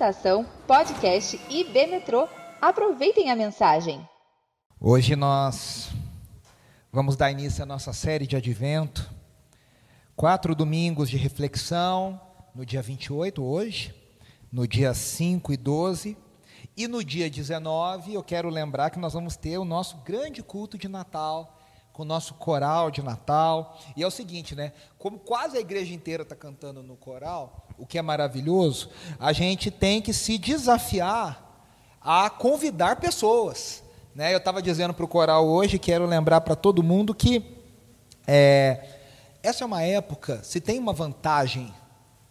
Estação Podcast IB Metrô. Aproveitem a mensagem. Hoje nós vamos dar início à nossa série de advento. Quatro domingos de reflexão, no dia 28, hoje, no dia 5 e 12. E no dia 19, eu quero lembrar que nós vamos ter o nosso grande culto de Natal com o nosso coral de Natal. E é o seguinte, né? Como quase a igreja inteira está cantando no coral, o que é maravilhoso, a gente tem que se desafiar a convidar pessoas. Né? Eu estava dizendo para o coral hoje, quero lembrar para todo mundo que é, essa é uma época, se tem uma vantagem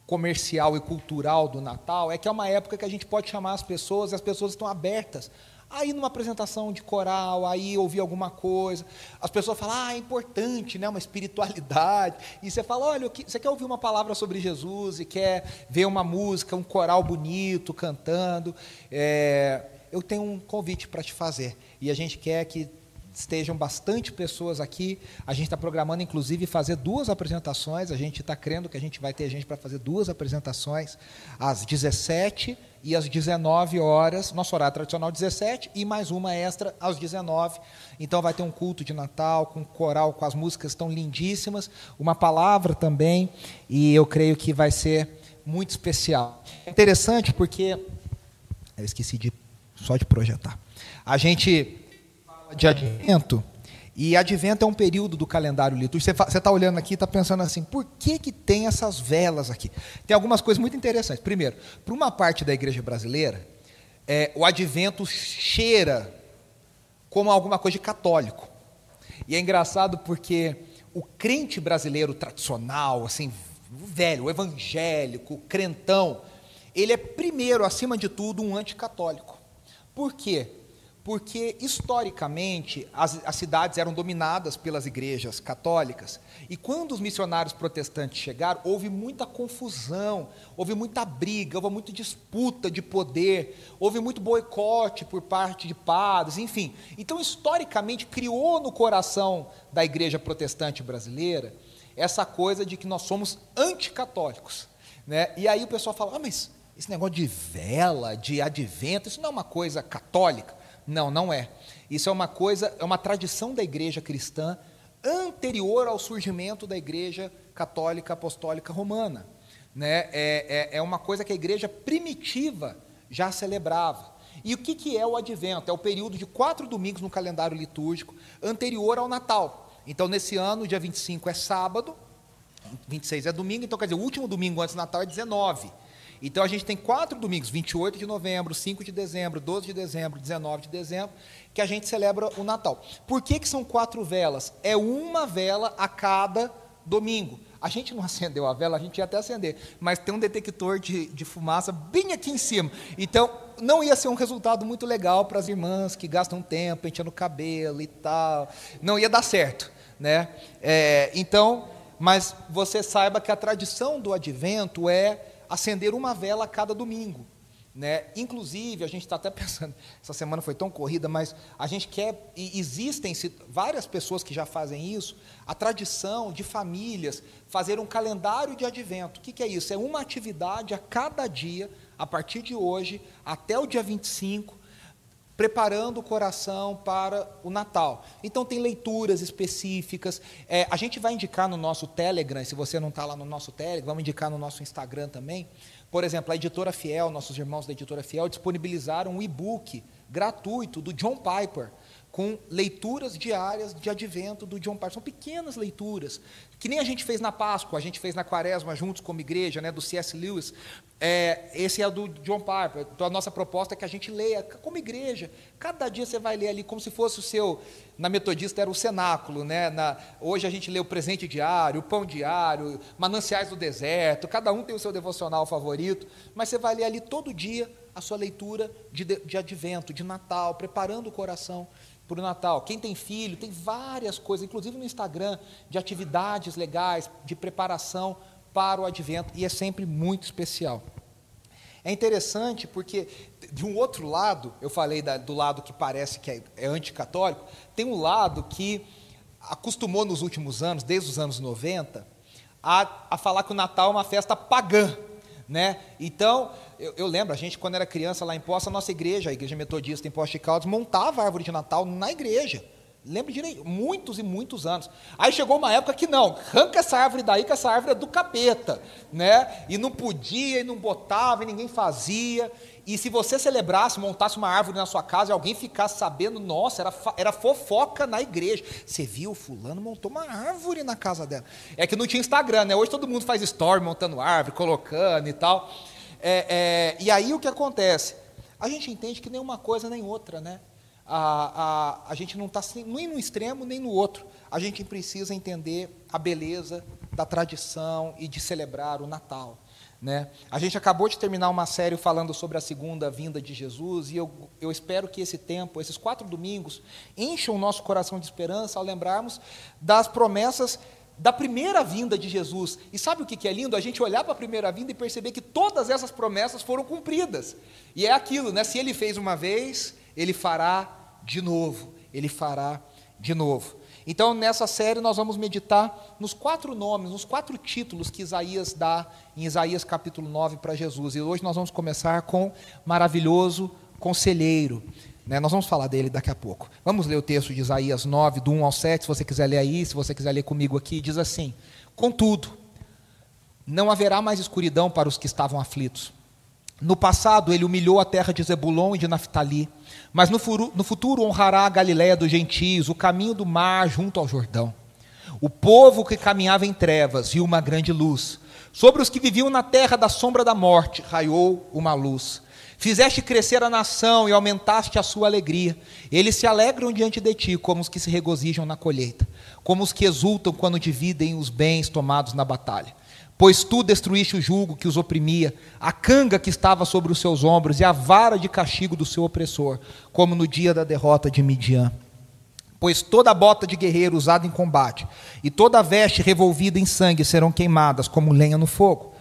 comercial e cultural do Natal, é que é uma época que a gente pode chamar as pessoas, e as pessoas estão abertas Aí numa apresentação de coral, aí ouvir alguma coisa, as pessoas falam, ah, é importante, né, uma espiritualidade. E você fala, olha, você quer ouvir uma palavra sobre Jesus e quer ver uma música, um coral bonito cantando. É, eu tenho um convite para te fazer. E a gente quer que estejam bastante pessoas aqui. A gente está programando, inclusive, fazer duas apresentações. A gente está crendo que a gente vai ter gente para fazer duas apresentações às 17 e às 19 horas. Nosso horário tradicional 17 e mais uma extra às 19. Então vai ter um culto de Natal com coral, com as músicas tão lindíssimas, uma palavra também, e eu creio que vai ser muito especial. É interessante porque eu esqueci de só de projetar. A gente de advento, e advento é um período do calendário litúrgico. Você está olhando aqui e está pensando assim, por que, que tem essas velas aqui? Tem algumas coisas muito interessantes. Primeiro, para uma parte da igreja brasileira, é, o advento cheira como alguma coisa de católico. E é engraçado porque o crente brasileiro tradicional, assim, velho, evangélico, crentão, ele é primeiro, acima de tudo, um anticatólico. Por quê? Porque historicamente as, as, cidades eram dominadas pelas igrejas católicas e quando os missionários protestantes chegaram houve muita confusão, houve muita briga, houve muita disputa de poder, houve muito boicote por parte de padres, enfim. Então historicamente criou no coração da igreja protestante brasileira essa coisa de que nós somos anticatólicos, né? E aí o pessoal fala, ah, mas esse negócio de vela, de advento, isso não é uma coisa católica? Não, não é. Isso é uma coisa, é uma tradição da igreja cristã anterior ao surgimento da igreja católica apostólica romana. Né? É, é, é uma coisa que a igreja primitiva já celebrava. E o que, que é o advento? É o período de quatro domingos no calendário litúrgico anterior ao Natal. Então, nesse ano, dia 25 é sábado, 26 é domingo, então quer dizer, o último domingo antes do Natal é 19. Então a gente tem quatro domingos, 28 de novembro, 5 de dezembro, 12 de dezembro, 19 de dezembro, que a gente celebra o Natal. Por que, que são quatro velas? É uma vela a cada domingo. A gente não acendeu a vela, a gente ia até acender, mas tem um detector de, de fumaça bem aqui em cima. Então, não ia ser um resultado muito legal para as irmãs que gastam tempo penteando o cabelo e tal. Não ia dar certo. Né? É, então, mas você saiba que a tradição do advento é acender uma vela a cada domingo. Né? Inclusive, a gente está até pensando, essa semana foi tão corrida, mas a gente quer, e existem várias pessoas que já fazem isso, a tradição de famílias fazer um calendário de advento. O que, que é isso? É uma atividade a cada dia, a partir de hoje, até o dia 25, preparando o coração para o Natal. Então, tem leituras específicas. É, a gente vai indicar no nosso Telegram, se você não está lá no nosso Telegram, vamos indicar no nosso Instagram também. Por exemplo, a editora Fiel, nossos irmãos da editora Fiel, disponibilizaram um e-book gratuito do John Piper com leituras diárias de advento do John Piper. São pequenas leituras, que nem a gente fez na Páscoa, a gente fez na Quaresma juntos como igreja, né, do C.S. Lewis. É, esse é do John Piper. Então a nossa proposta é que a gente leia como igreja. Cada dia você vai ler ali como se fosse o seu. Na metodista era o cenáculo, né? Na, hoje a gente lê o presente diário, o pão diário, mananciais do deserto. Cada um tem o seu devocional favorito, mas você vai ler ali todo dia a sua leitura de, de advento, de Natal, preparando o coração para o Natal. Quem tem filho, tem várias coisas, inclusive no Instagram, de atividades legais, de preparação para o advento, e é sempre muito especial. É interessante porque, de um outro lado, eu falei da, do lado que parece que é, é anticatólico, tem um lado que acostumou nos últimos anos, desde os anos 90, a, a falar que o Natal é uma festa pagã. né? Então, eu, eu, lembro, a gente, quando era criança lá em Poça, a nossa igreja, a igreja metodista em Poça de Caldas, montava a árvore de Natal na igreja. Lembro direito, muitos e muitos anos. Aí chegou uma época que não, arranca essa árvore daí, que essa árvore é do capeta, né? E não podia, e não botava, e ninguém fazia. E se você celebrasse, montasse uma árvore na sua casa e alguém ficasse sabendo, nossa, era, era fofoca na igreja. Você viu, fulano montou uma árvore na casa dela. É que não tinha Instagram, né? Hoje todo mundo faz story montando árvore, colocando e tal. É, é, e aí o que acontece? A gente entende que nem uma coisa nem outra, né? A, a, a gente não está nem no extremo nem no outro. A gente precisa entender a beleza da tradição e de celebrar o Natal. Né? A gente acabou de terminar uma série falando sobre a segunda vinda de Jesus, e eu, eu espero que esse tempo, esses quatro domingos, encham o nosso coração de esperança ao lembrarmos das promessas da primeira vinda de Jesus. E sabe o que é lindo? A gente olhar para a primeira vinda e perceber que todas essas promessas foram cumpridas. E é aquilo, né? Se ele fez uma vez, ele fará de novo, ele fará de novo. Então, nessa série, nós vamos meditar nos quatro nomes, nos quatro títulos que Isaías dá em Isaías capítulo 9 para Jesus. E hoje nós vamos começar com maravilhoso conselheiro. Né? Nós vamos falar dele daqui a pouco. Vamos ler o texto de Isaías 9, do 1 ao 7, se você quiser ler aí, se você quiser ler comigo aqui, diz assim: Contudo, não haverá mais escuridão para os que estavam aflitos. No passado, ele humilhou a terra de Zebulon e de Naphtali mas no, furu, no futuro honrará a Galiléia dos gentios, o caminho do mar junto ao Jordão. O povo que caminhava em trevas viu uma grande luz. Sobre os que viviam na terra da sombra da morte, raiou uma luz. Fizeste crescer a nação e aumentaste a sua alegria. Eles se alegram diante de ti, como os que se regozijam na colheita, como os que exultam quando dividem os bens tomados na batalha. Pois tu destruíste o jugo que os oprimia, a canga que estava sobre os seus ombros e a vara de castigo do seu opressor, como no dia da derrota de Midian. Pois toda bota de guerreiro usada em combate e toda veste revolvida em sangue serão queimadas como lenha no fogo.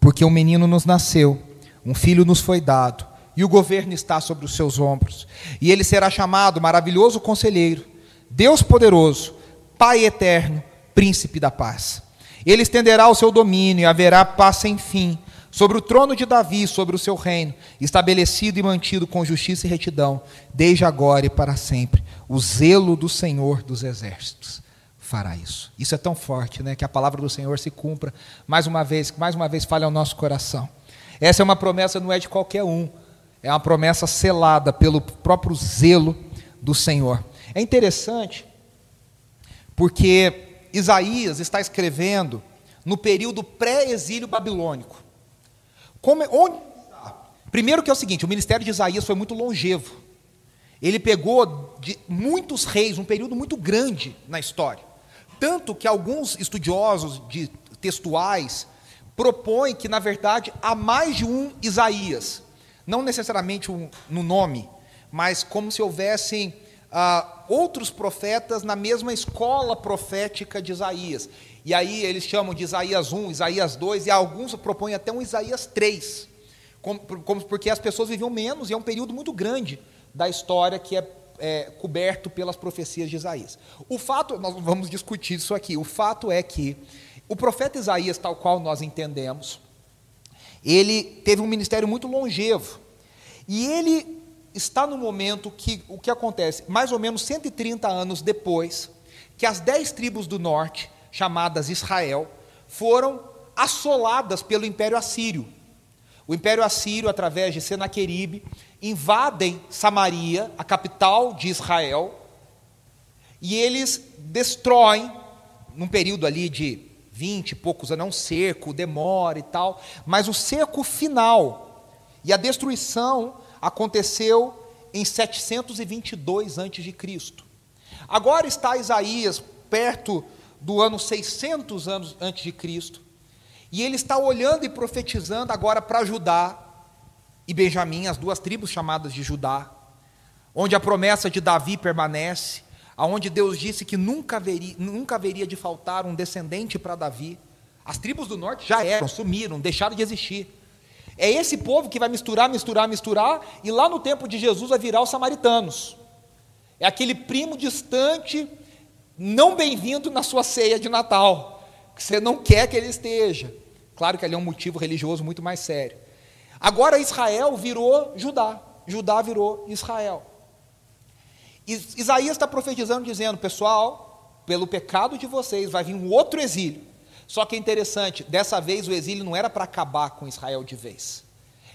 Porque um menino nos nasceu, um filho nos foi dado, e o governo está sobre os seus ombros. E ele será chamado Maravilhoso Conselheiro, Deus Poderoso, Pai Eterno, Príncipe da Paz. Ele estenderá o seu domínio e haverá paz sem fim sobre o trono de Davi, sobre o seu reino, estabelecido e mantido com justiça e retidão, desde agora e para sempre. O zelo do Senhor dos exércitos fará isso. Isso é tão forte, né, que a palavra do Senhor se cumpra mais uma vez, mais uma vez fale ao nosso coração. Essa é uma promessa não é de qualquer um, é uma promessa selada pelo próprio zelo do Senhor. É interessante porque Isaías está escrevendo no período pré-exílio babilônico. Como, onde Primeiro que é o seguinte, o ministério de Isaías foi muito longevo. Ele pegou de muitos reis, um período muito grande na história. Tanto que alguns estudiosos de textuais propõem que, na verdade, há mais de um Isaías. Não necessariamente um, no nome, mas como se houvessem ah, outros profetas na mesma escola profética de Isaías. E aí eles chamam de Isaías 1, Isaías 2, e alguns propõem até um Isaías 3, como, como, porque as pessoas viviam menos, e é um período muito grande da história que é, é coberto pelas profecias de Isaías. O fato, nós vamos discutir isso aqui, o fato é que o profeta Isaías, tal qual nós entendemos, ele teve um ministério muito longevo, e ele está no momento que o que acontece, mais ou menos 130 anos depois, que as dez tribos do norte, chamadas Israel, foram assoladas pelo Império Assírio. O Império Assírio, através de Senaqueribe, invadem Samaria, a capital de Israel, e eles destroem, num período ali de 20 e poucos anos, é um cerco, demora e tal, mas o cerco final e a destruição aconteceu em 722 a.C. Agora está Isaías perto do ano 600 anos antes de Cristo, e ele está olhando e profetizando agora para Judá e Benjamim, as duas tribos chamadas de Judá, onde a promessa de Davi permanece, aonde Deus disse que nunca haveria, nunca haveria de faltar um descendente para Davi. As tribos do norte já eram, sumiram, deixaram de existir. É esse povo que vai misturar, misturar, misturar, e lá no tempo de Jesus vai virar os samaritanos. É aquele primo distante, não bem-vindo na sua ceia de Natal, que você não quer que ele esteja. Claro que ali é um motivo religioso muito mais sério. Agora Israel virou Judá, Judá virou Israel. Isaías está profetizando, dizendo: pessoal, pelo pecado de vocês vai vir um outro exílio. Só que é interessante, dessa vez o exílio não era para acabar com Israel de vez.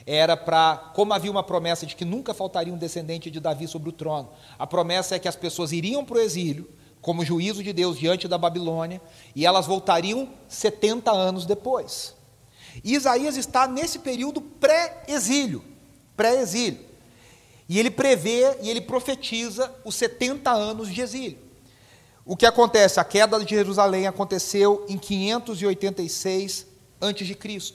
Era para, como havia uma promessa de que nunca faltaria um descendente de Davi sobre o trono, a promessa é que as pessoas iriam para o exílio, como juízo de Deus diante da Babilônia, e elas voltariam 70 anos depois. E Isaías está nesse período pré-exílio, pré-exílio. E ele prevê e ele profetiza os 70 anos de exílio. O que acontece? A queda de Jerusalém aconteceu em 586 a.C.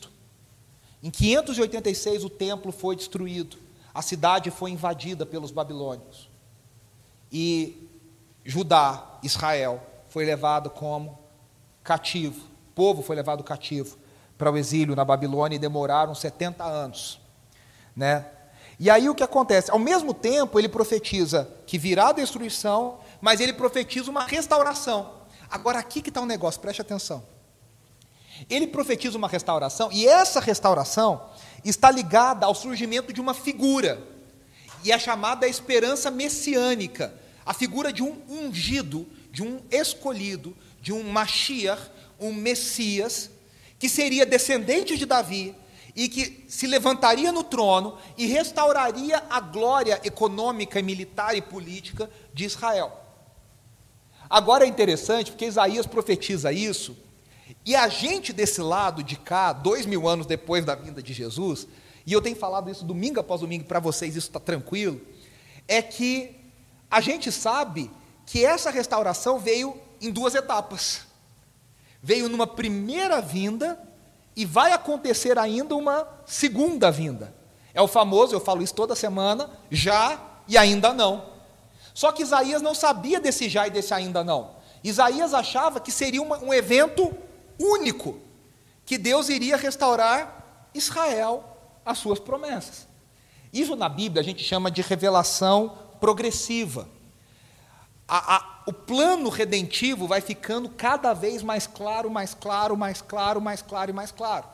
Em 586 o templo foi destruído, a cidade foi invadida pelos babilônios. E Judá, Israel, foi levado como cativo, o povo foi levado cativo para o exílio na Babilônia e demoraram 70 anos, né? E aí o que acontece? Ao mesmo tempo, ele profetiza que virá a destruição, mas ele profetiza uma restauração. Agora, aqui que está o um negócio, preste atenção. Ele profetiza uma restauração, e essa restauração está ligada ao surgimento de uma figura, e é chamada a esperança messiânica a figura de um ungido, de um escolhido, de um Mashiach, um Messias, que seria descendente de Davi, e que se levantaria no trono e restauraria a glória econômica, militar e política de Israel. Agora é interessante porque Isaías profetiza isso, e a gente desse lado de cá, dois mil anos depois da vinda de Jesus, e eu tenho falado isso domingo após domingo para vocês, isso está tranquilo, é que a gente sabe que essa restauração veio em duas etapas. Veio numa primeira vinda e vai acontecer ainda uma segunda vinda. É o famoso, eu falo isso toda semana, já e ainda não. Só que Isaías não sabia desse já e desse ainda não. Isaías achava que seria uma, um evento único, que Deus iria restaurar Israel as suas promessas. Isso na Bíblia a gente chama de revelação progressiva. A, a, o plano redentivo vai ficando cada vez mais claro, mais claro, mais claro, mais claro e mais claro.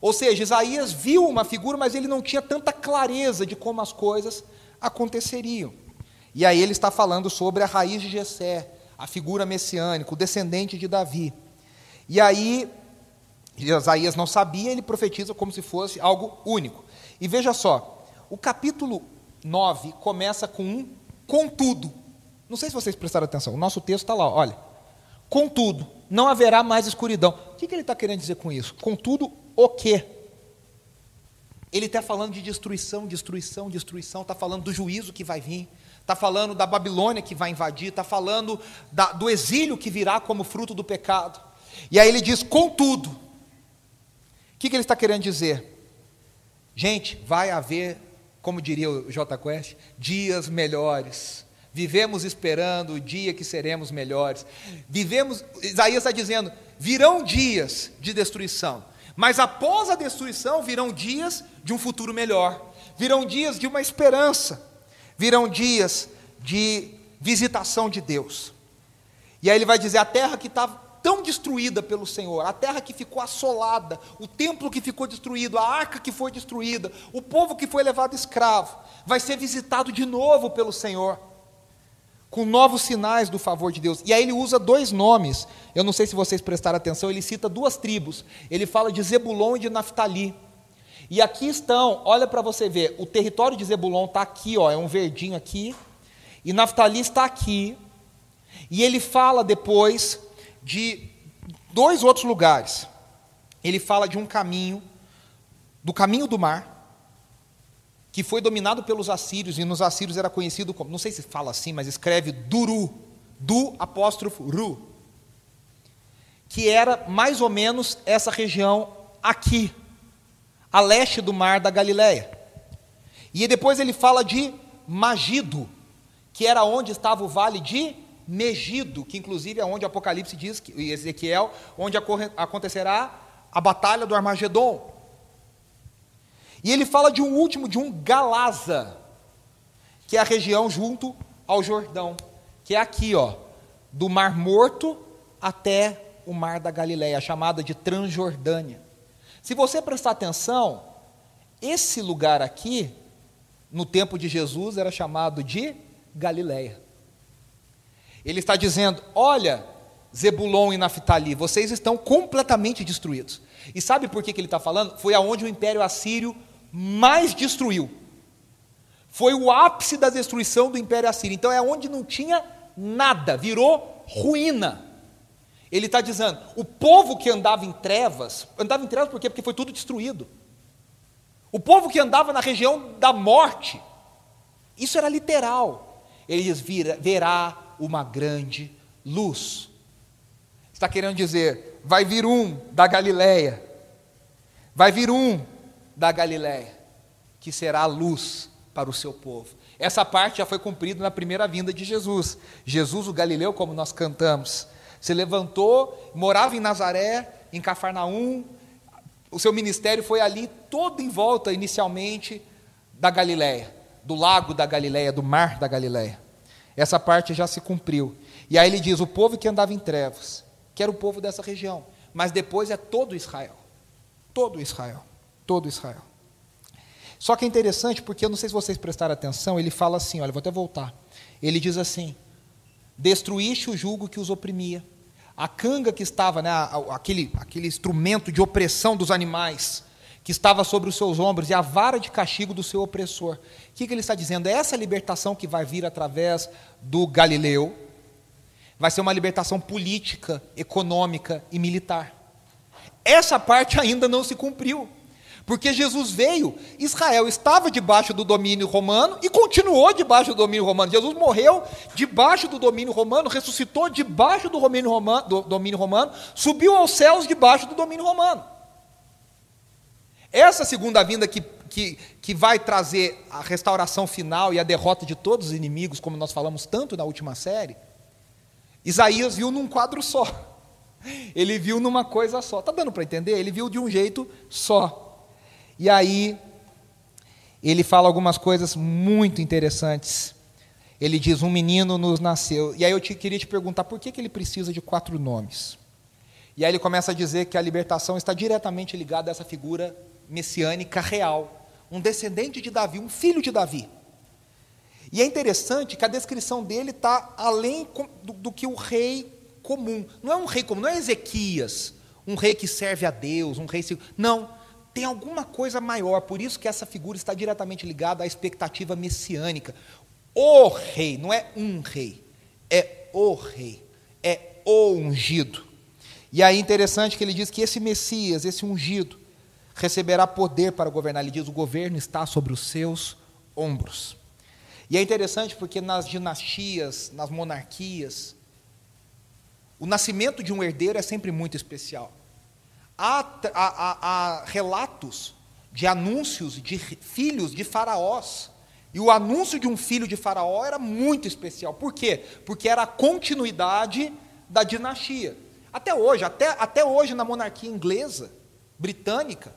Ou seja, Isaías viu uma figura, mas ele não tinha tanta clareza de como as coisas aconteceriam. E aí ele está falando sobre a raiz de Jessé, a figura messiânica, o descendente de Davi. E aí Isaías não sabia, ele profetiza como se fosse algo único. E veja só, o capítulo 9 começa com um contudo. Não sei se vocês prestaram atenção, o nosso texto está lá, olha. Contudo, não haverá mais escuridão. O que, que ele está querendo dizer com isso? Contudo, o quê? Ele está falando de destruição, destruição, destruição, está falando do juízo que vai vir, está falando da Babilônia que vai invadir, está falando da, do exílio que virá como fruto do pecado. E aí ele diz, contudo. O que, que ele está querendo dizer? Gente, vai haver, como diria o J Quest, dias melhores Vivemos esperando o dia que seremos melhores. Vivemos, Isaías está dizendo, virão dias de destruição, mas após a destruição virão dias de um futuro melhor. Virão dias de uma esperança. Virão dias de visitação de Deus. E aí ele vai dizer: a terra que estava tão destruída pelo Senhor, a terra que ficou assolada, o templo que ficou destruído, a arca que foi destruída, o povo que foi levado escravo, vai ser visitado de novo pelo Senhor com novos sinais do favor de Deus. E aí ele usa dois nomes. Eu não sei se vocês prestaram atenção, ele cita duas tribos. Ele fala de Zebulon e de Naftali. E aqui estão, olha para você ver, o território de Zebulon está aqui, ó, é um verdinho aqui, e Naftali está aqui. E ele fala depois de dois outros lugares. Ele fala de um caminho, do caminho do mar, que foi dominado pelos assírios, e nos assírios era conhecido como, não sei se fala assim, mas escreve Duru, do apóstrofo Ru, que era mais ou menos essa região aqui, a leste do mar da Galileia. E depois ele fala de Magido, que era onde estava o vale de Megido, que inclusive é onde Apocalipse diz, e Ezequiel, onde acontecerá a batalha do Armagedon. E ele fala de um último, de um Galaza, que é a região junto ao Jordão, que é aqui, ó, do Mar Morto até o Mar da Galileia, chamada de Transjordânia. Se você prestar atenção, esse lugar aqui, no tempo de Jesus, era chamado de Galileia. Ele está dizendo: olha, Zebulon e Naphtali, vocês estão completamente destruídos. E sabe por que, que ele está falando? Foi aonde o Império Assírio mais destruiu. Foi o ápice da destruição do Império Assírio. Então é onde não tinha nada, virou ruína. Ele está dizendo: o povo que andava em trevas, andava em trevas por quê? Porque foi tudo destruído. O povo que andava na região da morte, isso era literal. Ele diz: verá uma grande luz. Está querendo dizer, vai vir um da Galileia, vai vir um da Galileia, que será a luz para o seu povo. Essa parte já foi cumprida na primeira vinda de Jesus. Jesus, o Galileu, como nós cantamos, se levantou, morava em Nazaré, em Cafarnaum, o seu ministério foi ali todo em volta, inicialmente, da Galileia, do lago da Galileia, do mar da Galileia. Essa parte já se cumpriu. E aí ele diz: o povo que andava em trevas, que era o povo dessa região, mas depois é todo Israel. Todo Israel. Todo Israel. Só que é interessante porque eu não sei se vocês prestaram atenção, ele fala assim, olha, vou até voltar. Ele diz assim: Destruíste o jugo que os oprimia. A canga que estava, né, aquele, aquele instrumento de opressão dos animais, que estava sobre os seus ombros, e a vara de castigo do seu opressor. O que, que ele está dizendo? É essa libertação que vai vir através do Galileu, vai ser uma libertação política, econômica e militar. Essa parte ainda não se cumpriu. Porque Jesus veio, Israel estava debaixo do domínio romano e continuou debaixo do domínio romano. Jesus morreu debaixo do domínio romano, ressuscitou debaixo do domínio romano, do domínio romano subiu aos céus debaixo do domínio romano. Essa segunda vinda que, que, que vai trazer a restauração final e a derrota de todos os inimigos, como nós falamos tanto na última série, Isaías viu num quadro só. Ele viu numa coisa só. Está dando para entender? Ele viu de um jeito só. E aí, ele fala algumas coisas muito interessantes. Ele diz: Um menino nos nasceu. E aí eu te, queria te perguntar por que, que ele precisa de quatro nomes. E aí ele começa a dizer que a libertação está diretamente ligada a essa figura messiânica real. Um descendente de Davi, um filho de Davi. E é interessante que a descrição dele está além do, do, que o rei comum. Não é um rei comum, não é Ezequias, um rei que serve a Deus, um rei. Não, tem alguma coisa maior, por isso que essa figura está diretamente ligada à expectativa messiânica. O rei, não é um rei, é o rei, é o ungido. E aí é interessante que ele diz que esse Messias, esse ungido, receberá poder para governar. Ele diz: o governo está sobre os seus ombros. E é interessante porque nas dinastias, nas monarquias, o nascimento de um herdeiro é sempre muito especial. Há, há, há relatos de anúncios de filhos de faraós. E o anúncio de um filho de faraó era muito especial. Por quê? Porque era a continuidade da dinastia. Até hoje, até, até hoje na monarquia inglesa, britânica,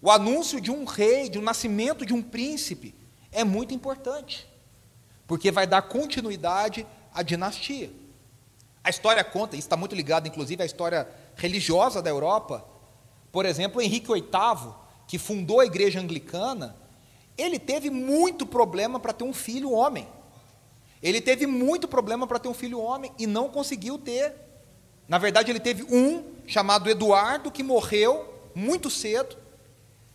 o anúncio de um rei, de um nascimento de um príncipe, é muito importante, porque vai dar continuidade à dinastia. A história conta, isso está muito ligado, inclusive, à história religiosa da Europa. Por exemplo, Henrique VIII, que fundou a igreja anglicana, ele teve muito problema para ter um filho homem. Ele teve muito problema para ter um filho homem e não conseguiu ter. Na verdade, ele teve um chamado Eduardo, que morreu muito cedo,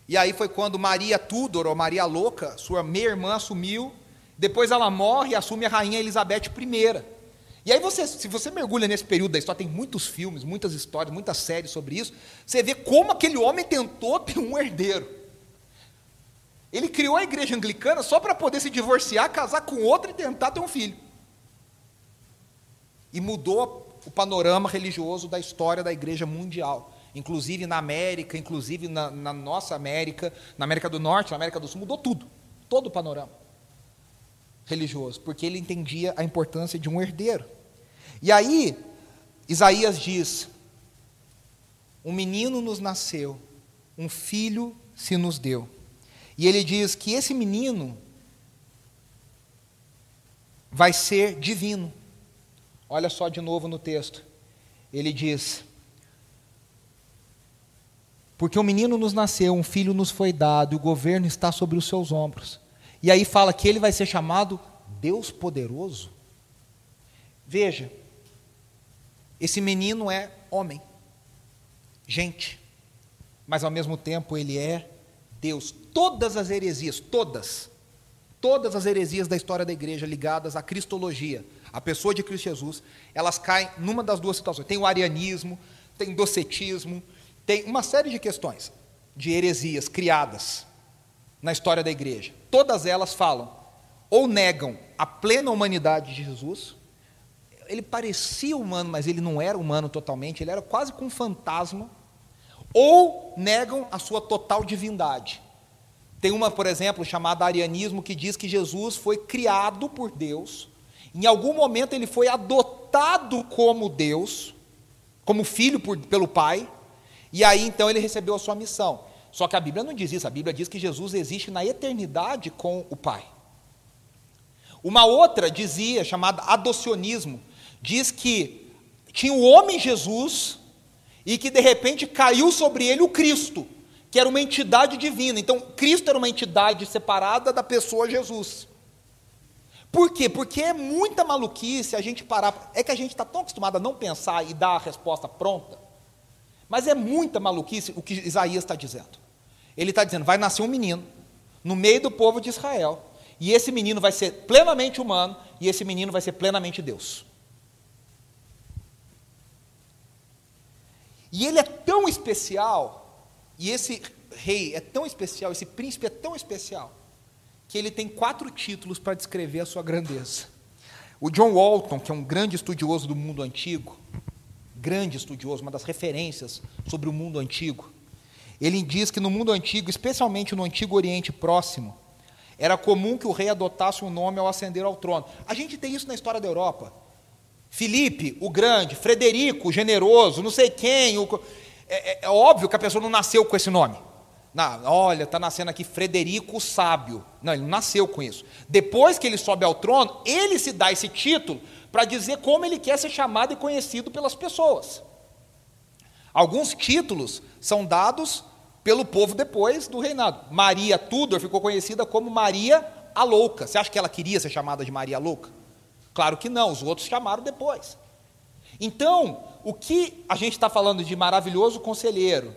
e aí foi quando Maria Tudor, ou Maria Louca, sua meia-irmã, assumiu. Depois ela morre e assume a rainha Elizabeth I. E aí você, se você mergulha nesse período da história, tem muitos filmes, muitas histórias, muitas séries sobre isso. Você vê como aquele homem tentou ter um herdeiro. Ele criou a igreja anglicana só para poder se divorciar, casar com outra e tentar ter um filho. E mudou o panorama religioso da história da igreja mundial inclusive na América, inclusive na, na, nossa América, na América do Norte, na América do Sul, mudou tudo, todo o panorama religioso, porque ele entendia a importância de um herdeiro. E aí, Isaías diz: Um menino nos nasceu, um filho se nos deu. E ele diz que esse menino vai ser divino. Olha só de novo no texto. Ele diz: Porque um menino nos nasceu, um filho nos foi dado, e o governo está sobre os seus ombros. E aí fala que ele vai ser chamado Deus poderoso. Veja, esse menino é homem, gente, mas ao mesmo tempo ele é Deus. Todas as heresias, todas, todas as heresias da história da igreja ligadas à cristologia, à pessoa de Cristo Jesus, elas caem numa das duas situações. Tem o arianismo, tem docetismo, tem uma série de questões de heresias criadas na história da igreja. Todas elas falam ou negam a plena humanidade de Jesus. Ele parecia humano, mas ele não era humano totalmente, ele era quase com um fantasma. Ou negam a sua total divindade. Tem uma, por exemplo, chamada arianismo, que diz que Jesus foi criado por Deus. Em algum momento ele foi adotado como Deus, como filho por, pelo Pai, e aí então ele recebeu a sua missão. Só que a Bíblia não diz isso, a Bíblia diz que Jesus existe na eternidade com o Pai. Uma outra dizia, chamada adocionismo, diz que tinha o homem Jesus e que de repente caiu sobre ele o Cristo, que era uma entidade divina. Então, Cristo era uma entidade separada da pessoa Jesus. Por quê? Porque é muita maluquice a gente parar. É que a gente está tão acostumado a não pensar e dar a resposta pronta. Mas é muita maluquice o que Isaías está dizendo. Ele está dizendo: vai nascer um menino no meio do povo de Israel e esse menino vai ser plenamente humano, e esse menino vai ser plenamente Deus. E ele é tão especial, e esse rei é tão especial, esse príncipe é tão especial, que ele tem quatro títulos para descrever a sua grandeza. O John Walton, que é um grande estudioso do mundo antigo, grande estudioso, uma das referências sobre o mundo antigo, ele diz que no mundo antigo, especialmente no Antigo Oriente Próximo, era comum que o rei adotasse um nome ao ascender ao trono. A gente tem isso na história da Europa. Filipe, o grande, Frederico, o generoso, não sei quem. O... É, é, é, óbvio que a pessoa não nasceu com esse nome. Não, olha, está nascendo aqui Frederico o Sábio. Não, ele não nasceu com isso. Depois que ele sobe ao trono, ele se dá esse título para dizer como ele quer ser chamado e conhecido pelas pessoas. Alguns títulos são dados pelo povo depois do reinado. Maria Tudor ficou conhecida como Maria a Louca. Você acha que ela queria ser chamada de Maria Louca? Claro que não, os outros chamaram depois. Então, o que a gente está falando de maravilhoso conselheiro,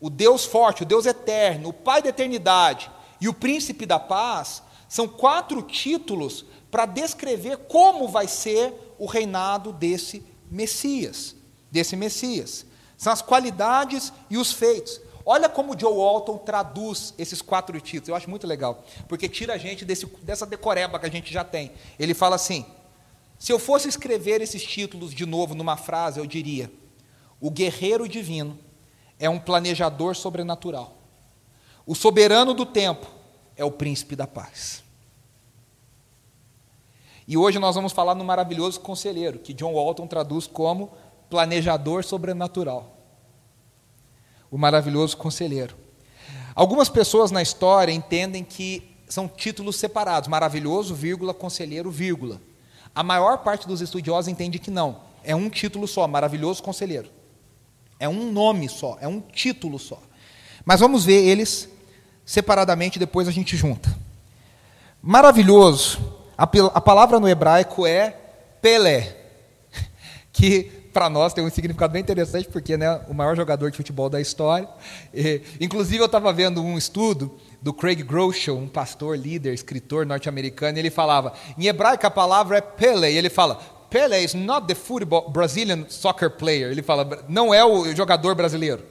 o Deus forte, o Deus eterno, o Pai da eternidade e o Príncipe da paz, são quatro títulos para descrever como vai ser o reinado desse Messias, desse Messias. São as qualidades e os feitos. Olha como Joe Walton traduz esses quatro títulos. Eu acho muito legal, porque tira a gente desse, dessa decoreba que a gente já tem. Ele fala assim: se eu fosse escrever esses títulos de novo numa frase, eu diria: o guerreiro divino é um planejador sobrenatural. O soberano do tempo é o príncipe da paz. E hoje nós vamos falar no maravilhoso conselheiro, que John Walton traduz como planejador sobrenatural o maravilhoso conselheiro. Algumas pessoas na história entendem que são títulos separados, maravilhoso, vírgula, conselheiro, vírgula. A maior parte dos estudiosos entende que não, é um título só, maravilhoso conselheiro. É um nome só, é um título só. Mas vamos ver eles separadamente, depois a gente junta. Maravilhoso, a, a palavra no hebraico é Pelé, que para nós tem um significado bem interessante, porque né, o maior jogador de futebol da história. E, inclusive, eu estava vendo um estudo do Craig Groeschel, um pastor, líder, escritor norte-americano, e ele falava, em hebraico a palavra é Pele, e ele fala, Pele is not the football, Brazilian soccer player. Ele fala, não é o jogador brasileiro.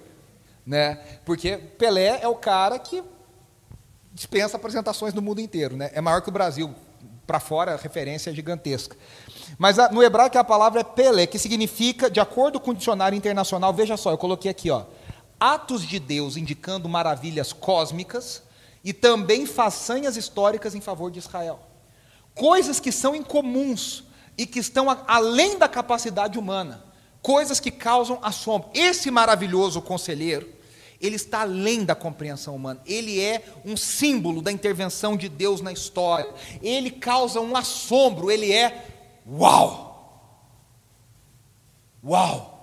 Né? Porque Pelé é o cara que dispensa apresentações no mundo inteiro. Né? É maior que o Brasil. Para fora, a referência é gigantesca. Mas no hebraico a palavra é pele, que significa, de acordo com o dicionário internacional, veja só, eu coloquei aqui, ó, atos de Deus indicando maravilhas cósmicas e também façanhas históricas em favor de Israel. Coisas que são incomuns e que estão além da capacidade humana, coisas que causam assombro. Esse maravilhoso conselheiro, ele está além da compreensão humana. Ele é um símbolo da intervenção de Deus na história. Ele causa um assombro, ele é Uau! Uau!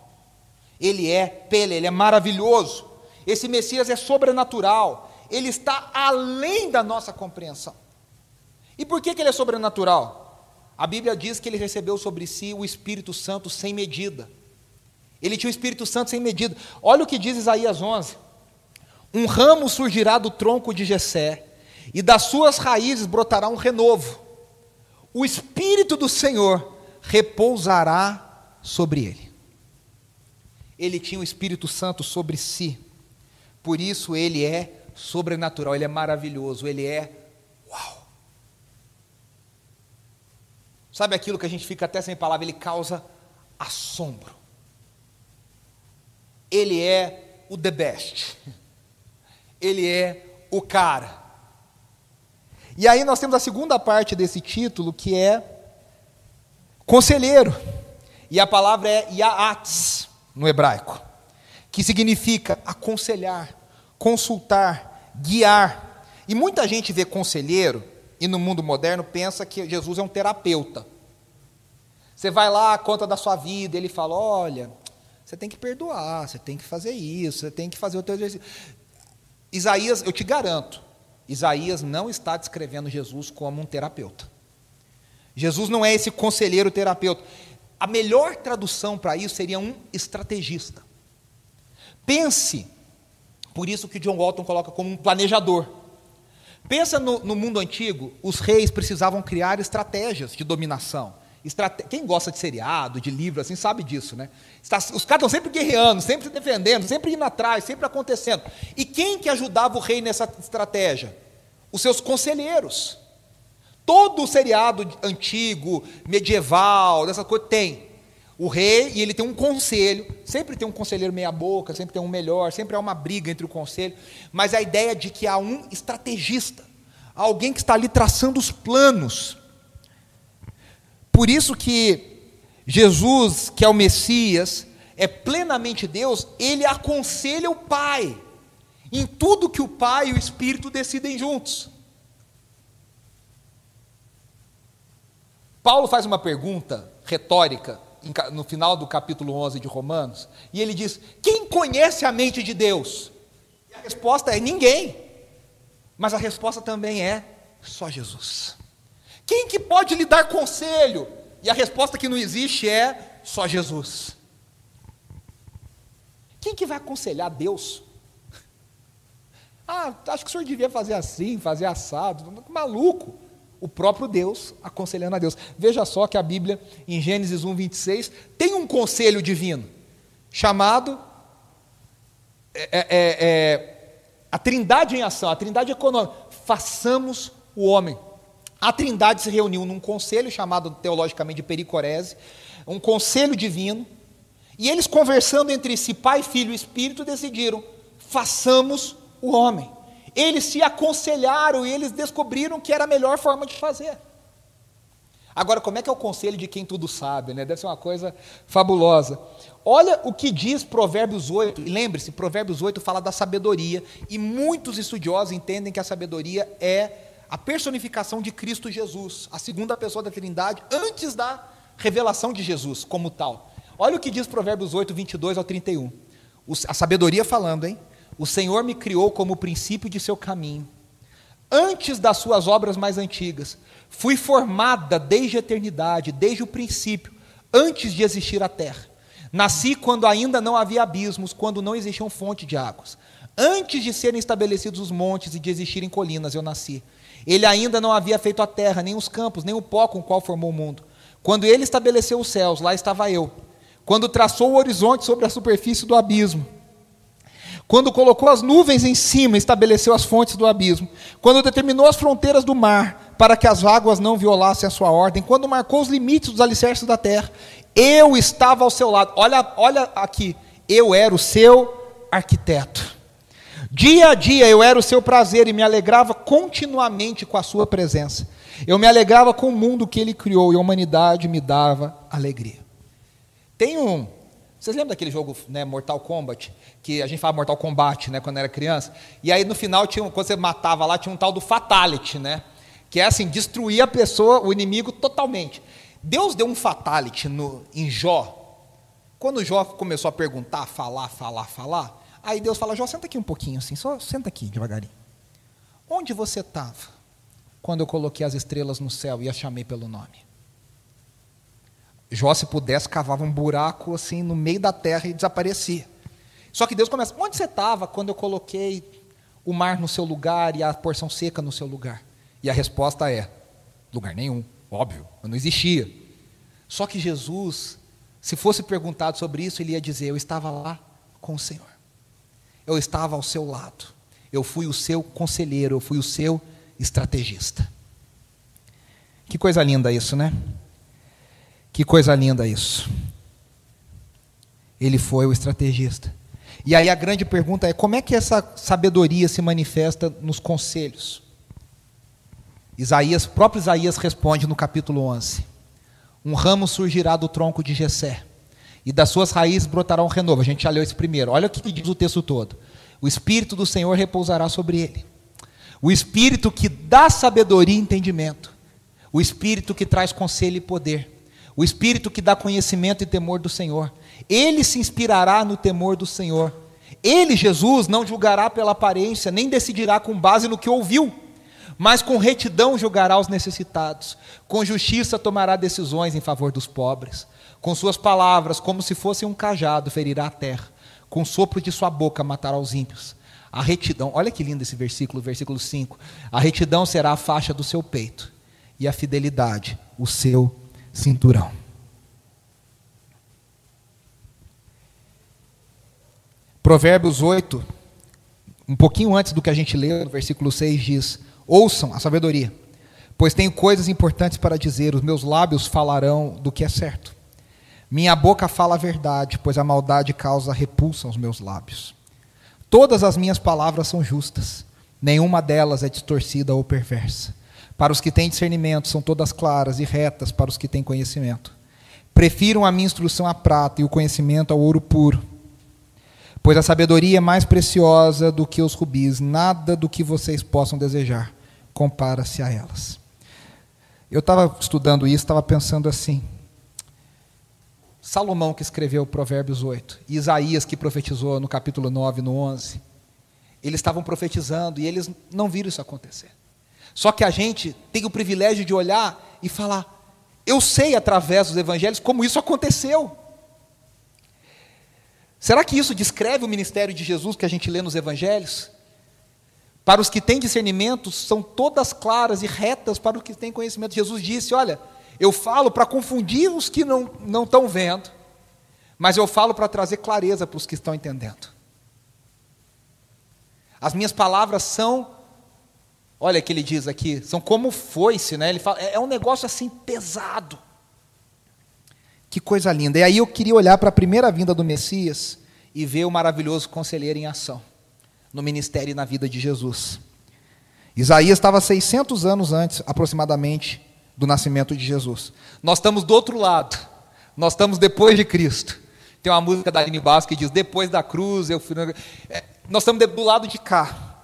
Ele é Pele, ele é maravilhoso. Esse Messias é sobrenatural, ele está além da nossa compreensão. E por que, que ele é sobrenatural? A Bíblia diz que ele recebeu sobre si o Espírito Santo sem medida. Ele tinha o Espírito Santo sem medida. Olha o que diz Isaías 11: Um ramo surgirá do tronco de Jessé, e das suas raízes brotará um renovo. O Espírito do Senhor repousará sobre ele. Ele tinha o Espírito Santo sobre si. Por isso ele é sobrenatural, ele é maravilhoso, ele é uau. Sabe aquilo que a gente fica até sem palavra, ele causa assombro. Ele é o the best. Ele é o cara. E aí nós temos a segunda parte desse título, que é conselheiro. E a palavra é yaats no hebraico, que significa aconselhar, consultar, guiar. E muita gente vê conselheiro e no mundo moderno pensa que Jesus é um terapeuta. Você vai lá, conta da sua vida, ele fala: olha, você tem que perdoar, você tem que fazer isso, você tem que fazer o teu exercício. Isaías, eu te garanto, Isaías não está descrevendo Jesus como um terapeuta. Jesus não é esse conselheiro terapeuta. A melhor tradução para isso seria um estrategista. Pense, por isso que John Walton coloca como um planejador. Pensa no, no mundo antigo, os reis precisavam criar estratégias de dominação. Quem gosta de seriado, de livro, assim, sabe disso, né? Os caras estão sempre guerreando, sempre se defendendo, sempre indo atrás, sempre acontecendo. E quem que ajudava o rei nessa estratégia? Os seus conselheiros. Todo o seriado antigo, medieval, dessa coisa, tem. O rei, e ele tem um conselho, sempre tem um conselheiro meia-boca, sempre tem um melhor, sempre há uma briga entre o conselho, mas a ideia de que há um estrategista, alguém que está ali traçando os planos. Por isso que Jesus, que é o Messias, é plenamente Deus, ele aconselha o Pai em tudo que o Pai e o Espírito decidem juntos. Paulo faz uma pergunta retórica no final do capítulo 11 de Romanos, e ele diz: Quem conhece a mente de Deus? E a resposta é: Ninguém. Mas a resposta também é: Só Jesus. Quem que pode lhe dar conselho? E a resposta que não existe é: Só Jesus. Quem que vai aconselhar Deus? Ah, acho que o senhor devia fazer assim, fazer assado. Maluco o próprio Deus aconselhando a Deus. Veja só que a Bíblia, em Gênesis 1, 26, tem um conselho divino, chamado é, é, é, é, a trindade em ação, a trindade econômica. Façamos o homem. A trindade se reuniu num conselho chamado teologicamente de pericorese, um conselho divino, e eles conversando entre si, Pai, Filho e Espírito, decidiram: façamos o homem. Eles se aconselharam e eles descobriram que era a melhor forma de fazer. Agora, como é que é o conselho de quem tudo sabe, né? Deve ser uma coisa fabulosa. Olha o que diz Provérbios 8, e lembre-se, Provérbios 8 fala da sabedoria, e muitos estudiosos entendem que a sabedoria é a personificação de Cristo Jesus, a segunda pessoa da Trindade, antes da revelação de Jesus como tal. Olha o que diz Provérbios 8, 22 ao 31. A sabedoria falando, hein? O Senhor me criou como o princípio de seu caminho. Antes das suas obras mais antigas, fui formada desde a eternidade, desde o princípio, antes de existir a terra. Nasci quando ainda não havia abismos, quando não existiam fonte de águas. Antes de serem estabelecidos os montes e de existirem colinas, eu nasci. Ele ainda não havia feito a terra, nem os campos, nem o pó com o qual formou o mundo. Quando ele estabeleceu os céus, lá estava eu. Quando traçou o horizonte sobre a superfície do abismo, quando colocou as nuvens em cima, estabeleceu as fontes do abismo. Quando determinou as fronteiras do mar, para que as águas não violassem a sua ordem. Quando marcou os limites dos alicerces da terra. Eu estava ao seu lado. Olha, olha aqui. Eu era o seu arquiteto. Dia a dia eu era o seu prazer e me alegrava continuamente com a sua presença. Eu me alegrava com o mundo que ele criou e a humanidade me dava alegria. Tem um. Vocês lembram daquele jogo né, Mortal Kombat? que a gente fala Mortal Kombat, né, quando era criança. E aí no final tinha, quando você matava lá, tinha um tal do fatality, né? Que é assim, destruir a pessoa, o inimigo totalmente. Deus deu um fatality no, em Jó. Quando Jó começou a perguntar, falar, falar, falar, Aí Deus fala: Jó, senta aqui um pouquinho, assim, só senta aqui devagarinho. Onde você estava quando eu coloquei as estrelas no céu e as chamei pelo nome? Jó, se pudesse, cavava um buraco assim no meio da terra e desaparecia. Só que Deus começa: onde você estava quando eu coloquei o mar no seu lugar e a porção seca no seu lugar? E a resposta é: lugar nenhum, óbvio, não existia. Só que Jesus, se fosse perguntado sobre isso, ele ia dizer: Eu estava lá com o Senhor, eu estava ao seu lado, eu fui o seu conselheiro, eu fui o seu estrategista. Que coisa linda isso, né? Que coisa linda isso. Ele foi o estrategista. E aí a grande pergunta é: como é que essa sabedoria se manifesta nos conselhos? Isaías, próprio Isaías responde no capítulo 11: Um ramo surgirá do tronco de Jessé, e das suas raízes brotará um renovo. A gente já leu esse primeiro. Olha o que diz o texto todo. O espírito do Senhor repousará sobre ele. O espírito que dá sabedoria e entendimento. O espírito que traz conselho e poder. O espírito que dá conhecimento e temor do Senhor. Ele se inspirará no temor do Senhor. Ele, Jesus, não julgará pela aparência, nem decidirá com base no que ouviu mas com retidão julgará os necessitados, com justiça tomará decisões em favor dos pobres. Com suas palavras, como se fosse um cajado, ferirá a terra. Com o sopro de sua boca matará os ímpios. A retidão, olha que lindo esse versículo, versículo 5. A retidão será a faixa do seu peito, e a fidelidade o seu cinturão. Provérbios 8, um pouquinho antes do que a gente leu, no versículo 6 diz: Ouçam a sabedoria, pois tenho coisas importantes para dizer, os meus lábios falarão do que é certo. Minha boca fala a verdade, pois a maldade causa repulsa aos meus lábios. Todas as minhas palavras são justas, nenhuma delas é distorcida ou perversa. Para os que têm discernimento, são todas claras e retas para os que têm conhecimento. Prefiram a minha instrução à prata e o conhecimento ao ouro puro Pois a sabedoria é mais preciosa do que os rubis, nada do que vocês possam desejar compara-se a elas. Eu estava estudando isso, estava pensando assim. Salomão que escreveu Provérbios 8, e Isaías que profetizou no capítulo 9, no 11, eles estavam profetizando e eles não viram isso acontecer. Só que a gente tem o privilégio de olhar e falar: eu sei através dos evangelhos como isso aconteceu. Será que isso descreve o ministério de Jesus que a gente lê nos evangelhos? Para os que têm discernimento, são todas claras e retas para os que têm conhecimento. Jesus disse: Olha, eu falo para confundir os que não, não estão vendo, mas eu falo para trazer clareza para os que estão entendendo. As minhas palavras são, olha o que ele diz aqui, são como foice, né? Ele fala, é, é um negócio assim pesado. Que coisa linda. E aí eu queria olhar para a primeira vinda do Messias e ver o maravilhoso conselheiro em ação, no ministério e na vida de Jesus. Isaías estava 600 anos antes, aproximadamente, do nascimento de Jesus. Nós estamos do outro lado. Nós estamos depois de Cristo. Tem uma música da Aline Basco que diz: Depois da cruz, eu fui. É, nós estamos do lado de cá.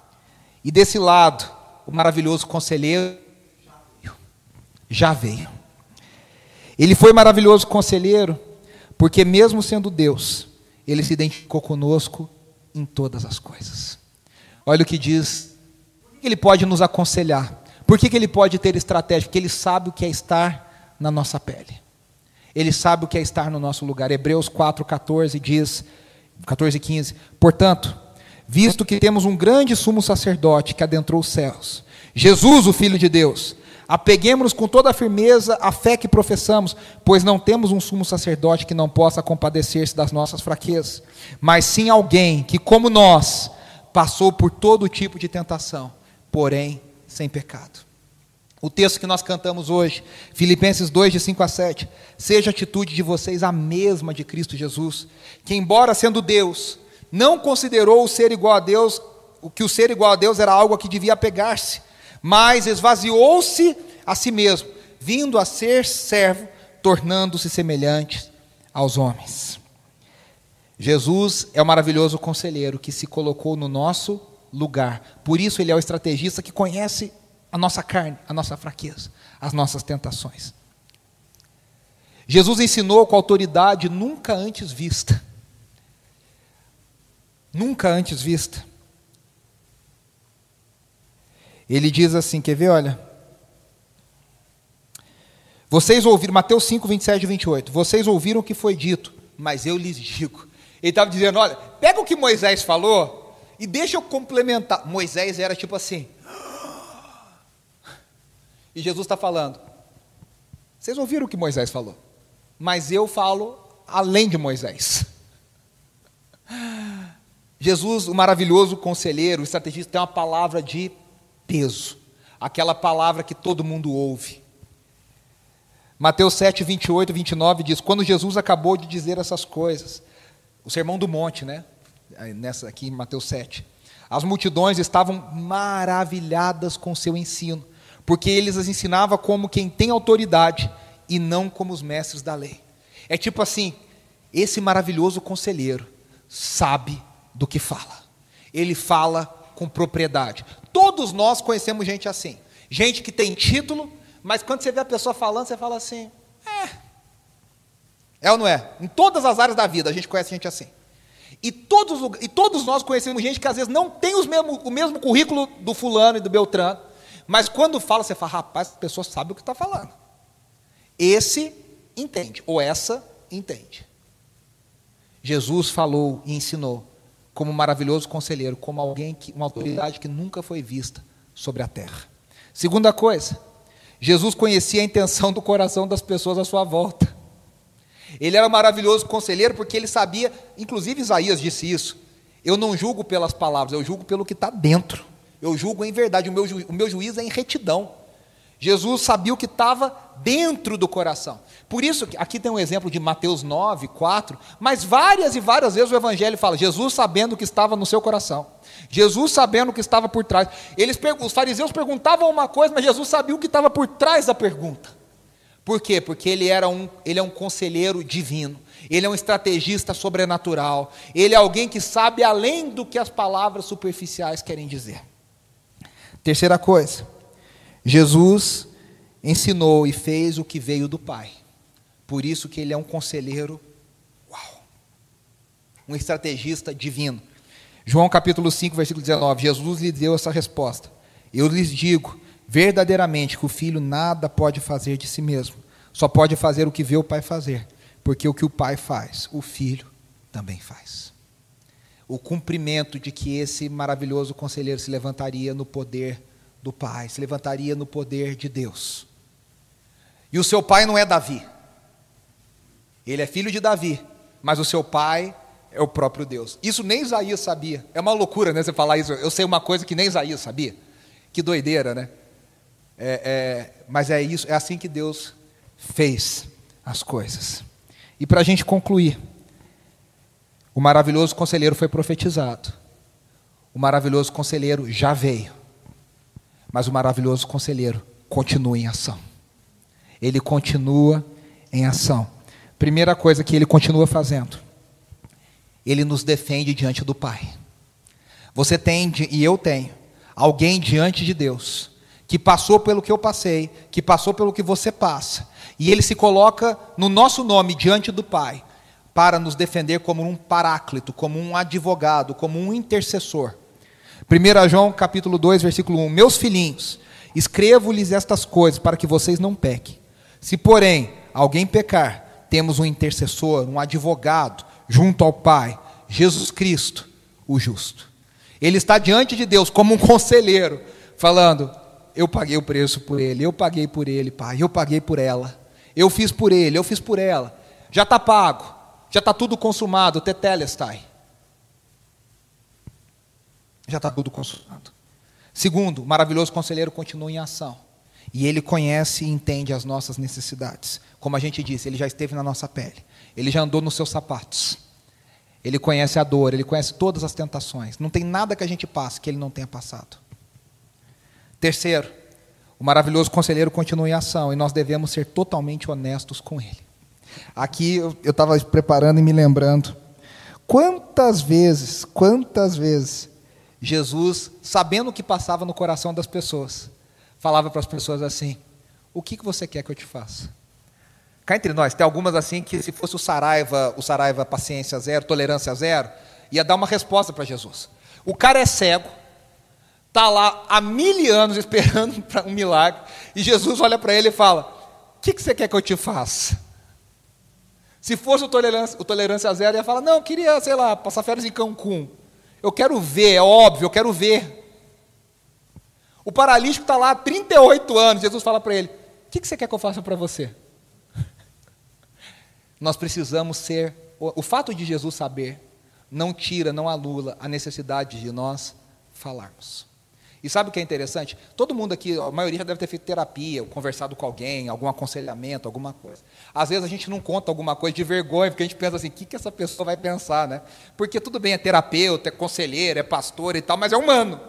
E desse lado, o maravilhoso conselheiro já veio. Ele foi maravilhoso conselheiro, porque mesmo sendo Deus, ele se identificou conosco em todas as coisas. Olha o que diz. Ele pode nos aconselhar? Por que, ele pode ter estratégia? Porque ele sabe o que é estar na nossa pele. Ele sabe o que é estar no nosso lugar. Hebreus 4,14 diz, 14 e 15, portanto, visto que temos um grande sumo sacerdote que adentrou os céus, Jesus, o Filho de Deus, Apeguemos-nos com toda a firmeza à fé que professamos, pois não temos um sumo sacerdote que não possa compadecer-se das nossas fraquezas, mas sim alguém que, como nós, passou por todo tipo de tentação, porém sem pecado. O texto que nós cantamos hoje, Filipenses 2, de 5 a 7, seja a atitude de vocês a mesma de Cristo Jesus, que, embora sendo Deus, não considerou o ser igual a Deus, o que o ser igual a Deus era algo a que devia apegar-se mas esvaziou-se a si mesmo, vindo a ser servo, tornando-se semelhante aos homens. Jesus é o maravilhoso conselheiro que se colocou no nosso lugar. Por isso ele é o estrategista que conhece a nossa carne, a nossa fraqueza, as nossas tentações. Jesus ensinou com autoridade nunca antes vista. nunca antes vista. Ele diz assim: quer ver? Olha. Vocês ouviram, Mateus 5, 27 e 28. Vocês ouviram o que foi dito, mas eu lhes digo. Ele estava dizendo: olha, pega o que Moisés falou e deixa eu complementar. Moisés era tipo assim. E Jesus está falando: vocês ouviram o que Moisés falou, mas eu falo além de Moisés. Jesus, o maravilhoso conselheiro, o estrategista, tem uma palavra de peso, aquela palavra que todo mundo ouve. Mateus 7, 28 e 29 diz: Quando Jesus acabou de dizer essas coisas, o sermão do monte, né? Nessa aqui em Mateus 7. As multidões estavam maravilhadas com seu ensino, porque eles as ensinava como quem tem autoridade e não como os mestres da lei. É tipo assim, esse maravilhoso conselheiro sabe do que fala. Ele fala com propriedade. Todos nós conhecemos gente assim. Gente que tem título, mas quando você vê a pessoa falando, você fala assim: é. É ou não é? Em todas as áreas da vida a gente conhece gente assim. E todos, e todos nós conhecemos gente que às vezes não tem os mesmo, o mesmo currículo do fulano e do Beltrano, mas quando fala, você fala, rapaz, a pessoa sabe o que está falando. Esse entende, ou essa entende. Jesus falou e ensinou como maravilhoso conselheiro, como alguém que uma autoridade que nunca foi vista sobre a terra. Segunda coisa, Jesus conhecia a intenção do coração das pessoas à sua volta. Ele era um maravilhoso conselheiro porque ele sabia, inclusive Isaías disse isso. Eu não julgo pelas palavras, eu julgo pelo que está dentro. Eu julgo em verdade, o meu, ju, o meu juízo é em retidão. Jesus sabia o que estava dentro do coração. Por isso, aqui tem um exemplo de Mateus 9, 4, mas várias e várias vezes o Evangelho fala: Jesus sabendo o que estava no seu coração, Jesus sabendo o que estava por trás. Eles, os fariseus perguntavam uma coisa, mas Jesus sabia o que estava por trás da pergunta. Por quê? Porque ele, era um, ele é um conselheiro divino, ele é um estrategista sobrenatural, ele é alguém que sabe além do que as palavras superficiais querem dizer. Terceira coisa, Jesus ensinou e fez o que veio do Pai. Por isso que ele é um conselheiro, uau, um estrategista divino. João capítulo 5, versículo 19, Jesus lhe deu essa resposta. Eu lhes digo, verdadeiramente, que o filho nada pode fazer de si mesmo, só pode fazer o que vê o pai fazer, porque o que o pai faz, o filho também faz. O cumprimento de que esse maravilhoso conselheiro se levantaria no poder do Pai, se levantaria no poder de Deus. E o seu pai não é Davi. Ele é filho de Davi, mas o seu pai é o próprio Deus. Isso nem Isaías sabia. É uma loucura, né? Você falar isso. Eu sei uma coisa que nem Isaías sabia. Que doideira, né? É, é, mas é isso, é assim que Deus fez as coisas. E para a gente concluir, o maravilhoso conselheiro foi profetizado. O maravilhoso conselheiro já veio. Mas o maravilhoso conselheiro continua em ação. Ele continua em ação. Primeira coisa que ele continua fazendo, ele nos defende diante do Pai. Você tem, e eu tenho, alguém diante de Deus, que passou pelo que eu passei, que passou pelo que você passa, e ele se coloca no nosso nome diante do Pai, para nos defender como um paráclito, como um advogado, como um intercessor. 1 João capítulo 2, versículo 1: Meus filhinhos, escrevo-lhes estas coisas para que vocês não pequem. Se, porém, alguém pecar, temos um intercessor, um advogado, junto ao Pai, Jesus Cristo, o justo. Ele está diante de Deus como um conselheiro, falando: Eu paguei o preço por ele, eu paguei por ele, Pai, eu paguei por ela, eu fiz por ele, eu fiz por ela, já está pago, já está tudo consumado, tetelestai já está tudo consumado. Segundo, o maravilhoso conselheiro continua em ação. E ele conhece e entende as nossas necessidades. Como a gente disse, ele já esteve na nossa pele. Ele já andou nos seus sapatos. Ele conhece a dor, ele conhece todas as tentações. Não tem nada que a gente passe que ele não tenha passado. Terceiro, o maravilhoso conselheiro continua em ação e nós devemos ser totalmente honestos com ele. Aqui eu estava preparando e me lembrando. Quantas vezes, quantas vezes Jesus, sabendo o que passava no coração das pessoas, falava para as pessoas assim: O que, que você quer que eu te faça? Cá entre nós, tem algumas assim que se fosse o Saraiva, o Saraiva paciência zero, tolerância zero, ia dar uma resposta para Jesus. O cara é cego, está lá há mil anos esperando para um milagre, e Jesus olha para ele e fala: O que, que você quer que eu te faça? Se fosse o tolerância, o tolerância zero, ia falar: Não, eu queria, sei lá, passar férias em Cancún. Eu quero ver, é óbvio, eu quero ver. O paralítico está lá há 38 anos. Jesus fala para ele: O que, que você quer que eu faça para você? Nós precisamos ser. O, fato de Jesus saber não tira, não anula a necessidade de nós falarmos. E sabe o que é interessante? Todo mundo aqui, a maioria já deve ter feito terapia, conversado com alguém, algum aconselhamento, alguma coisa. Às vezes a gente não conta alguma coisa de vergonha, porque a gente pensa assim, o que, que essa pessoa vai pensar, né? Porque tudo bem, é terapeuta, é conselheiro, é pastor e tal, mas é humano.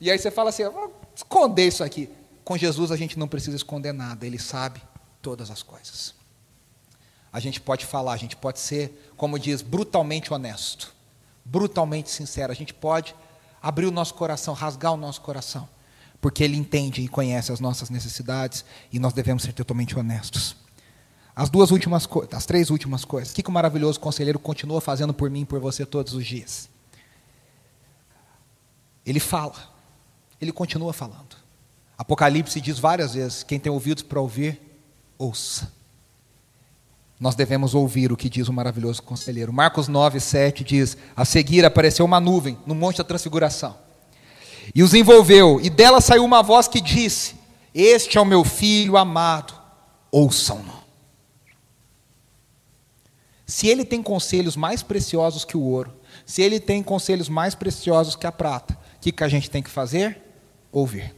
E aí você fala assim, vou esconder isso aqui. Com Jesus a gente não precisa esconder nada, Ele sabe todas as coisas. A gente pode falar, a gente pode ser, como diz, brutalmente honesto, brutalmente sincero, a gente pode abrir o nosso coração, rasgar o nosso coração, porque Ele entende e conhece as nossas necessidades e nós devemos ser totalmente honestos. As duas últimas coisas, as três últimas coisas. O que, que o maravilhoso conselheiro continua fazendo por mim e por você todos os dias? Ele fala, ele continua falando. Apocalipse diz várias vezes: quem tem ouvidos para ouvir, ouça. Nós devemos ouvir o que diz o maravilhoso conselheiro. Marcos 9, 7 diz: A seguir apareceu uma nuvem no Monte da Transfiguração, e os envolveu, e dela saiu uma voz que disse: Este é o meu filho amado, ouçam-no. Se ele tem conselhos mais preciosos que o ouro, se ele tem conselhos mais preciosos que a prata, o que, que a gente tem que fazer? Ouvir.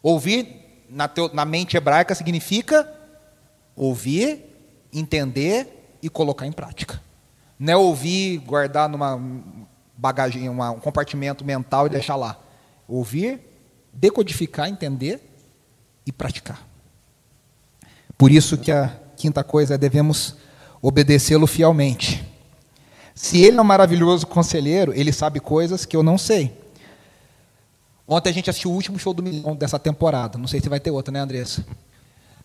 Ouvir, na, na mente hebraica, significa ouvir, entender e colocar em prática. Não é ouvir, guardar numa bagagem, uma, um compartimento mental e deixar lá. Ouvir, decodificar, entender e praticar. Por isso que a quinta coisa é devemos obedecê-lo fielmente. Se ele é um maravilhoso conselheiro, ele sabe coisas que eu não sei. Ontem a gente assistiu o último show do milhão dessa temporada. Não sei se vai ter outra, né, Andressa?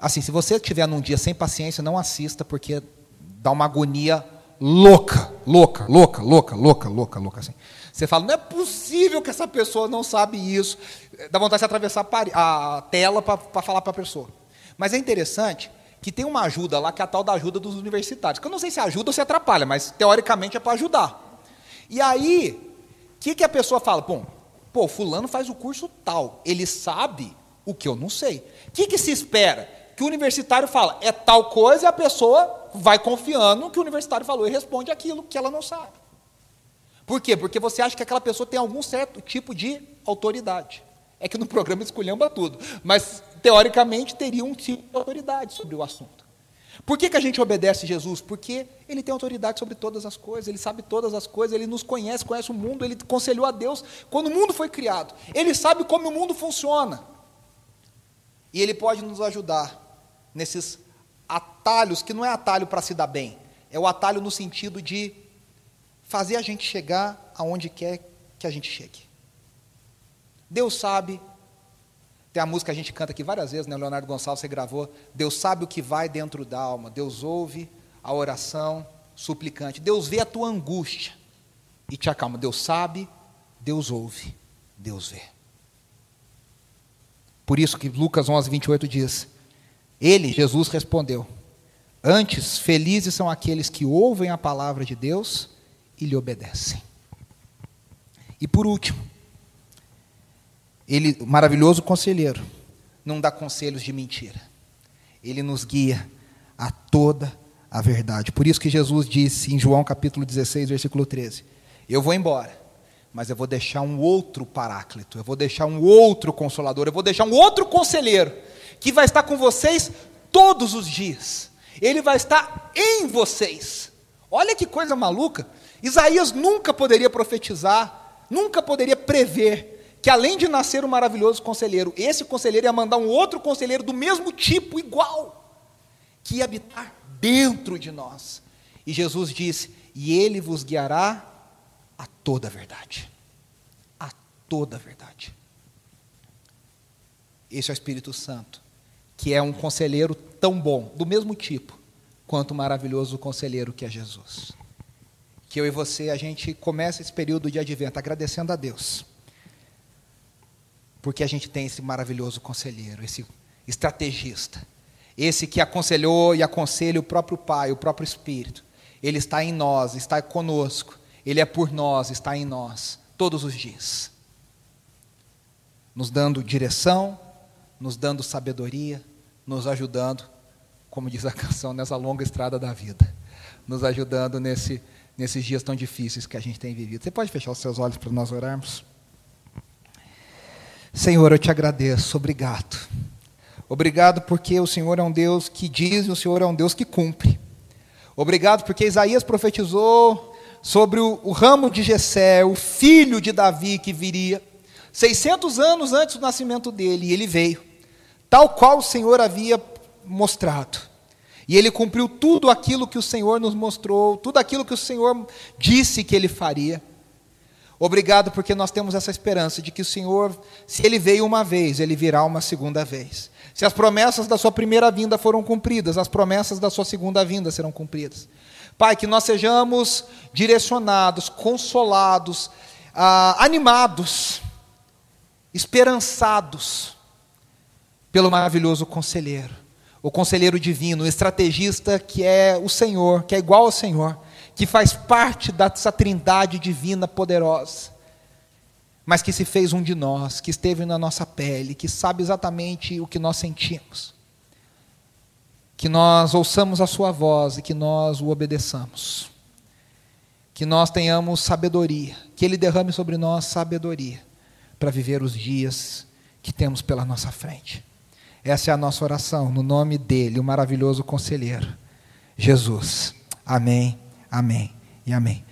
Assim, se você estiver num dia sem paciência, não assista, porque dá uma agonia louca, louca, louca, louca, louca, louca, louca. Assim. Você fala, não é possível que essa pessoa não sabe isso. Dá vontade de atravessar a tela para falar para a pessoa. Mas é interessante que tem uma ajuda lá, que é a tal da ajuda dos universitários. Que eu não sei se ajuda ou se atrapalha, mas teoricamente é para ajudar. E aí, o que, que a pessoa fala? Bom, pô, fulano faz o curso tal, ele sabe o que eu não sei. O que, que se espera? Que o universitário fala, é tal coisa, e a pessoa vai confiando no que o universitário falou e responde aquilo que ela não sabe. Por quê? Porque você acha que aquela pessoa tem algum certo tipo de autoridade. É que no programa esculhamba tudo, mas teoricamente teria um tipo de autoridade sobre o assunto. Por que, que a gente obedece Jesus? Porque ele tem autoridade sobre todas as coisas, ele sabe todas as coisas, ele nos conhece, conhece o mundo, ele conselhou a Deus quando o mundo foi criado. Ele sabe como o mundo funciona. E ele pode nos ajudar nesses atalhos, que não é atalho para se dar bem, é o atalho no sentido de fazer a gente chegar aonde quer que a gente chegue. Deus sabe tem a música que a gente canta aqui várias vezes, né? Leonardo Gonçalves, você gravou. Deus sabe o que vai dentro da alma. Deus ouve a oração suplicante. Deus vê a tua angústia e te acalma. Deus sabe, Deus ouve, Deus vê. Por isso que Lucas 11, 28 diz: Ele, Jesus, respondeu: Antes, felizes são aqueles que ouvem a palavra de Deus e lhe obedecem. E por último, ele, maravilhoso conselheiro, não dá conselhos de mentira. Ele nos guia a toda a verdade. Por isso que Jesus disse em João capítulo 16, versículo 13: Eu vou embora, mas eu vou deixar um outro paráclito, eu vou deixar um outro consolador, eu vou deixar um outro conselheiro que vai estar com vocês todos os dias. Ele vai estar em vocês. Olha que coisa maluca. Isaías nunca poderia profetizar, nunca poderia prever que além de nascer um maravilhoso conselheiro, esse conselheiro ia mandar um outro conselheiro do mesmo tipo, igual, que ia habitar dentro de nós. E Jesus disse: E ele vos guiará a toda a verdade. A toda a verdade. Esse é o Espírito Santo, que é um conselheiro tão bom, do mesmo tipo, quanto o maravilhoso conselheiro que é Jesus. que eu e você a gente comece esse período de advento agradecendo a Deus. Porque a gente tem esse maravilhoso conselheiro, esse estrategista, esse que aconselhou e aconselha o próprio Pai, o próprio Espírito. Ele está em nós, está conosco, ele é por nós, está em nós, todos os dias. Nos dando direção, nos dando sabedoria, nos ajudando, como diz a canção, nessa longa estrada da vida, nos ajudando nesse nesses dias tão difíceis que a gente tem vivido. Você pode fechar os seus olhos para nós orarmos? Senhor, eu te agradeço, obrigado. Obrigado porque o Senhor é um Deus que diz e o Senhor é um Deus que cumpre. Obrigado porque Isaías profetizou sobre o, o ramo de Jessé, o filho de Davi que viria, 600 anos antes do nascimento dele, e ele veio, tal qual o Senhor havia mostrado. E ele cumpriu tudo aquilo que o Senhor nos mostrou, tudo aquilo que o Senhor disse que ele faria. Obrigado porque nós temos essa esperança de que o Senhor, se ele veio uma vez, ele virá uma segunda vez. Se as promessas da sua primeira vinda foram cumpridas, as promessas da sua segunda vinda serão cumpridas. Pai, que nós sejamos direcionados, consolados, ah, animados, esperançados pelo maravilhoso conselheiro o conselheiro divino, o estrategista que é o Senhor, que é igual ao Senhor, que faz parte dessa trindade divina poderosa, mas que se fez um de nós, que esteve na nossa pele, que sabe exatamente o que nós sentimos. Que nós ouçamos a Sua voz e que nós o obedeçamos. Que nós tenhamos sabedoria, que Ele derrame sobre nós sabedoria para viver os dias que temos pela nossa frente. Essa é a nossa oração, no nome dele, o maravilhoso conselheiro, Jesus. Amém, amém e amém.